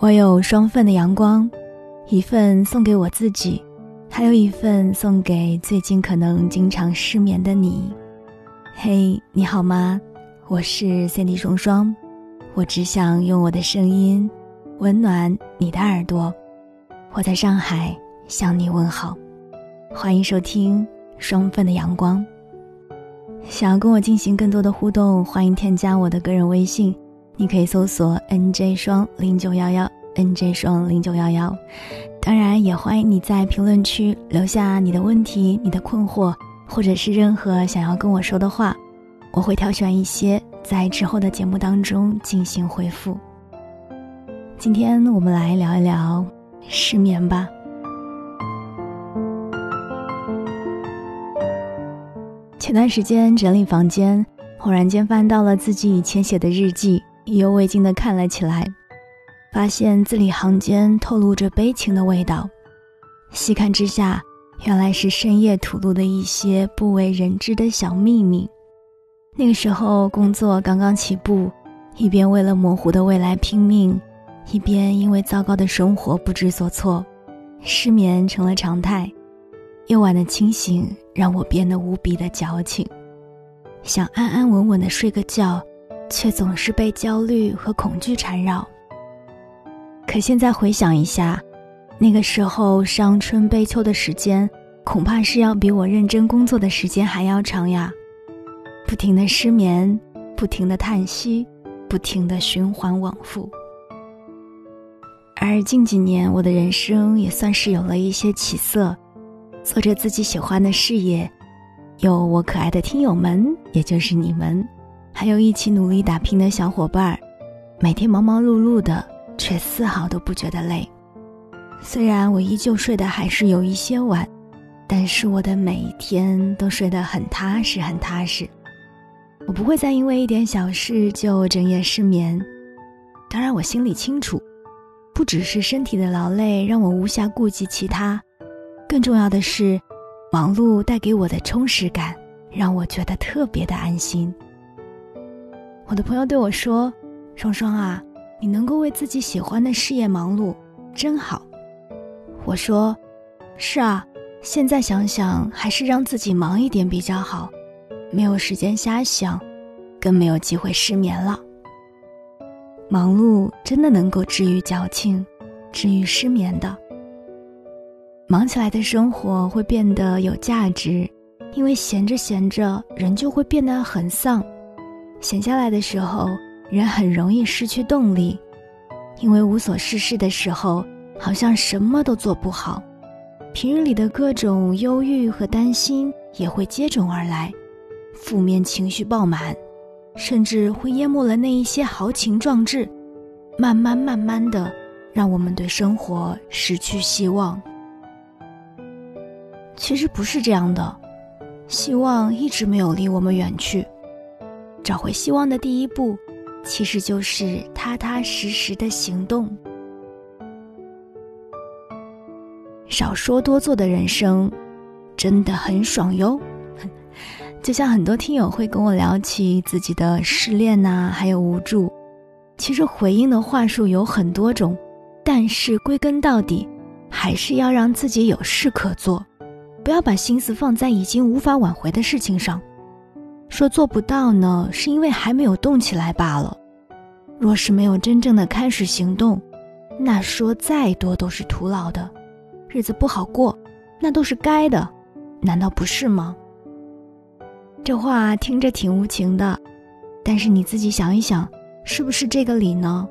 我有双份的阳光，一份送给我自己，还有一份送给最近可能经常失眠的你。嘿，你好吗？我是 Cindy 双双，我只想用我的声音温暖你的耳朵。我在上海向你问好，欢迎收听双份的阳光。想要跟我进行更多的互动，欢迎添加我的个人微信。你可以搜索 nj 双零九幺幺 nj 双零九幺幺，当然也欢迎你在评论区留下你的问题、你的困惑，或者是任何想要跟我说的话，我会挑选一些在之后的节目当中进行回复。今天我们来聊一聊失眠吧。前段时间整理房间，忽然间翻到了自己以前写的日记。意犹未尽地看了起来，发现字里行间透露着悲情的味道。细看之下，原来是深夜吐露的一些不为人知的小秘密。那个时候工作刚刚起步，一边为了模糊的未来拼命，一边因为糟糕的生活不知所措，失眠成了常态。夜晚的清醒让我变得无比的矫情，想安安稳稳的睡个觉。却总是被焦虑和恐惧缠绕。可现在回想一下，那个时候伤春悲秋的时间，恐怕是要比我认真工作的时间还要长呀！不停的失眠，不停的叹息，不停的循环往复。而近几年，我的人生也算是有了一些起色，做着自己喜欢的事业，有我可爱的听友们，也就是你们。还有一起努力打拼的小伙伴儿，每天忙忙碌碌的，却丝毫都不觉得累。虽然我依旧睡得还是有一些晚，但是我的每一天都睡得很踏实，很踏实。我不会再因为一点小事就整夜失眠。当然，我心里清楚，不只是身体的劳累让我无暇顾及其他，更重要的是，忙碌带给我的充实感，让我觉得特别的安心。我的朋友对我说：“双双啊，你能够为自己喜欢的事业忙碌，真好。”我说：“是啊，现在想想还是让自己忙一点比较好，没有时间瞎想，更没有机会失眠了。忙碌真的能够治愈矫情，治愈失眠的。忙起来的生活会变得有价值，因为闲着闲着，人就会变得很丧。”闲下来的时候，人很容易失去动力，因为无所事事的时候，好像什么都做不好。平日里的各种忧郁和担心也会接踵而来，负面情绪爆满，甚至会淹没了那一些豪情壮志，慢慢慢慢的，让我们对生活失去希望。其实不是这样的，希望一直没有离我们远去。找回希望的第一步，其实就是踏踏实实的行动。少说多做的人生，真的很爽哟。就像很多听友会跟我聊起自己的失恋呐，还有无助。其实回应的话术有很多种，但是归根到底，还是要让自己有事可做，不要把心思放在已经无法挽回的事情上。说做不到呢，是因为还没有动起来罢了。若是没有真正的开始行动，那说再多都是徒劳的，日子不好过，那都是该的，难道不是吗？这话听着挺无情的，但是你自己想一想，是不是这个理呢？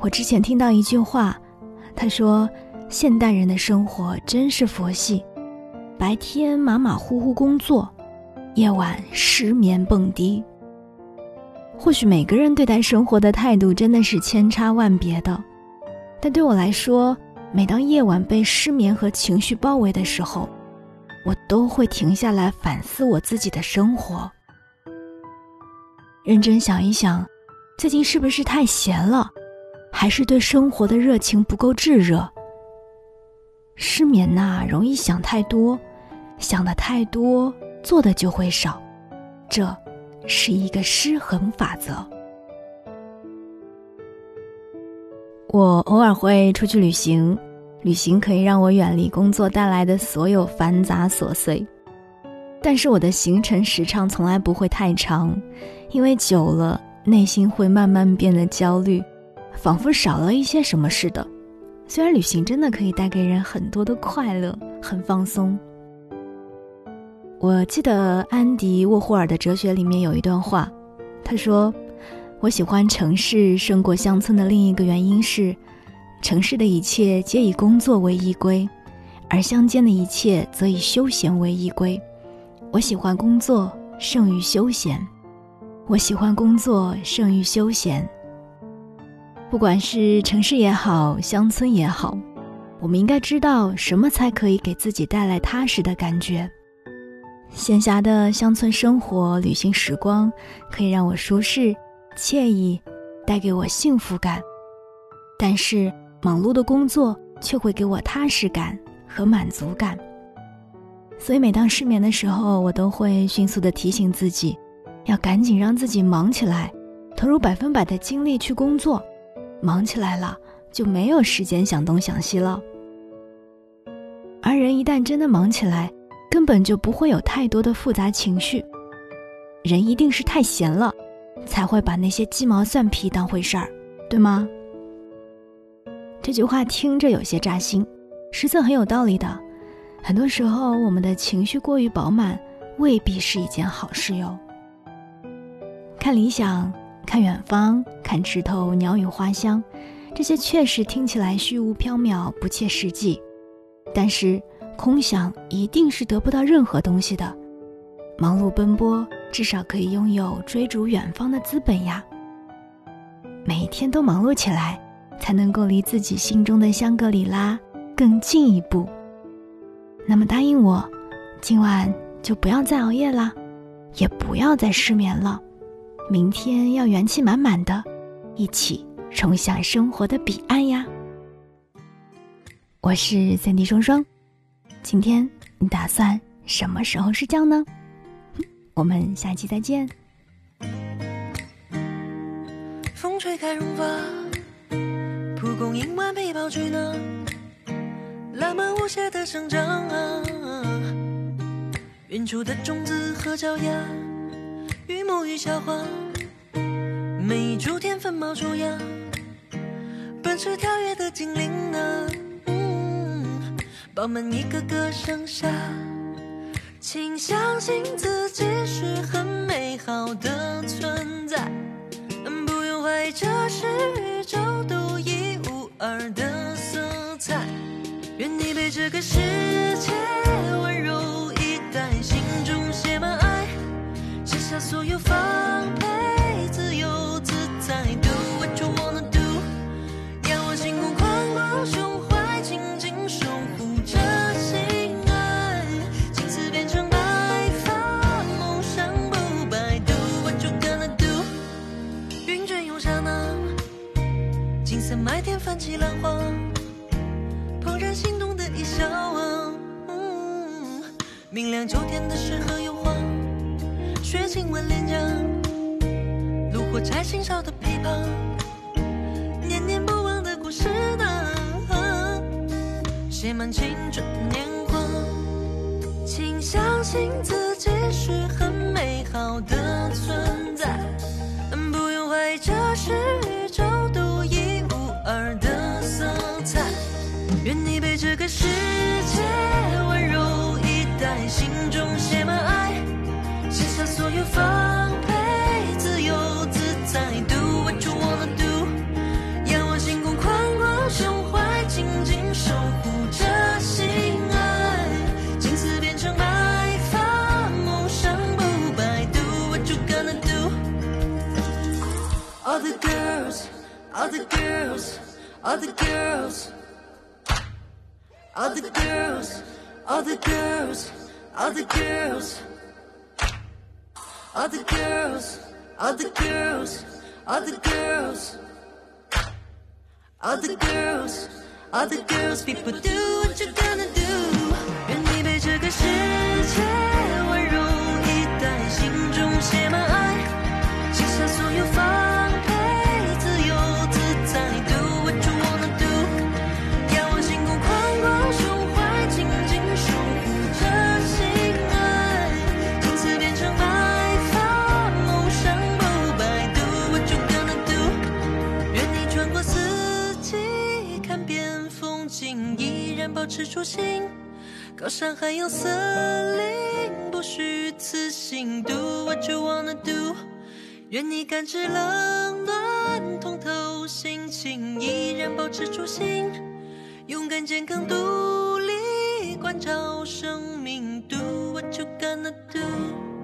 我之前听到一句话，他说：“现代人的生活真是佛系。”白天马马虎虎工作，夜晚失眠蹦迪。或许每个人对待生活的态度真的是千差万别的，但对我来说，每当夜晚被失眠和情绪包围的时候，我都会停下来反思我自己的生活，认真想一想，最近是不是太闲了，还是对生活的热情不够炙热？失眠呐，容易想太多。想的太多，做的就会少，这是一个失衡法则。我偶尔会出去旅行，旅行可以让我远离工作带来的所有繁杂琐碎。但是我的行程时长从来不会太长，因为久了内心会慢慢变得焦虑，仿佛少了一些什么似的。虽然旅行真的可以带给人很多的快乐，很放松。我记得安迪沃霍尔的哲学里面有一段话，他说：“我喜欢城市胜过乡村的另一个原因是，城市的一切皆以工作为依归，而乡间的一切则以休闲为依归。”我喜欢工作胜于休闲，我喜欢工作胜于休闲。不管是城市也好，乡村也好，我们应该知道什么才可以给自己带来踏实的感觉。闲暇的乡村生活、旅行时光，可以让我舒适、惬意，带给我幸福感；但是忙碌的工作却会给我踏实感和满足感。所以，每当失眠的时候，我都会迅速的提醒自己，要赶紧让自己忙起来，投入百分百的精力去工作。忙起来了，就没有时间想东想西了。而人一旦真的忙起来，根本就不会有太多的复杂情绪。人一定是太闲了，才会把那些鸡毛蒜皮当回事儿，对吗？这句话听着有些扎心，实则很有道理的。很多时候，我们的情绪过于饱满，未必是一件好事哟。看理想，看远方，看枝头鸟语花香，这些确实听起来虚无缥缈、不切实际。但是，空想一定是得不到任何东西的。忙碌奔波，至少可以拥有追逐远方的资本呀。每天都忙碌起来，才能够离自己心中的香格里拉更近一步。那么答应我，今晚就不要再熬夜啦，也不要再失眠了。明天要元气满满的，一起冲向生活的彼岸呀！我是三 D 双双，今天你打算什么时候睡觉呢？我们下期再见。风吹开绒发，蒲公英完美爆菊呢。浪漫无邪的生长啊，远处的种子和脚丫，与沐浴小花，每一株天分冒出芽，奔驰跳跃的精灵啊，饱满一个个盛夏，请相信自己是很美好的存在，不用怀疑这是宇宙独一无二的色彩。愿你被这个世界温柔以待，心中写满爱，卸下所有防备，秋天的诗和油画，雪亲吻脸颊，炉火柴心烧的琵琶，念念不忘的故事呢，写满青春年华，请相信自己是很美好的存在，不用怀疑这是宇宙独一无二的色彩。愿你被这个世界下所有防备，自由自在，Do what you wanna do。仰望星空，宽广胸怀，紧紧守护着心爱，青丝变成白发，梦想不败，Do what you gonna do。All the girls, all the girls, all the girls。All the girls, all the girls, all the girls, all the girls, all the girls, all the girls, all the girls, all the girls, people do what you're gonna do. 愿你被这心。高山海洋森林，不虚此行。Do what you wanna do，愿你感知冷暖，通透心情，依然保持初心，勇敢健康独立，关照生命。Do what you gonna do。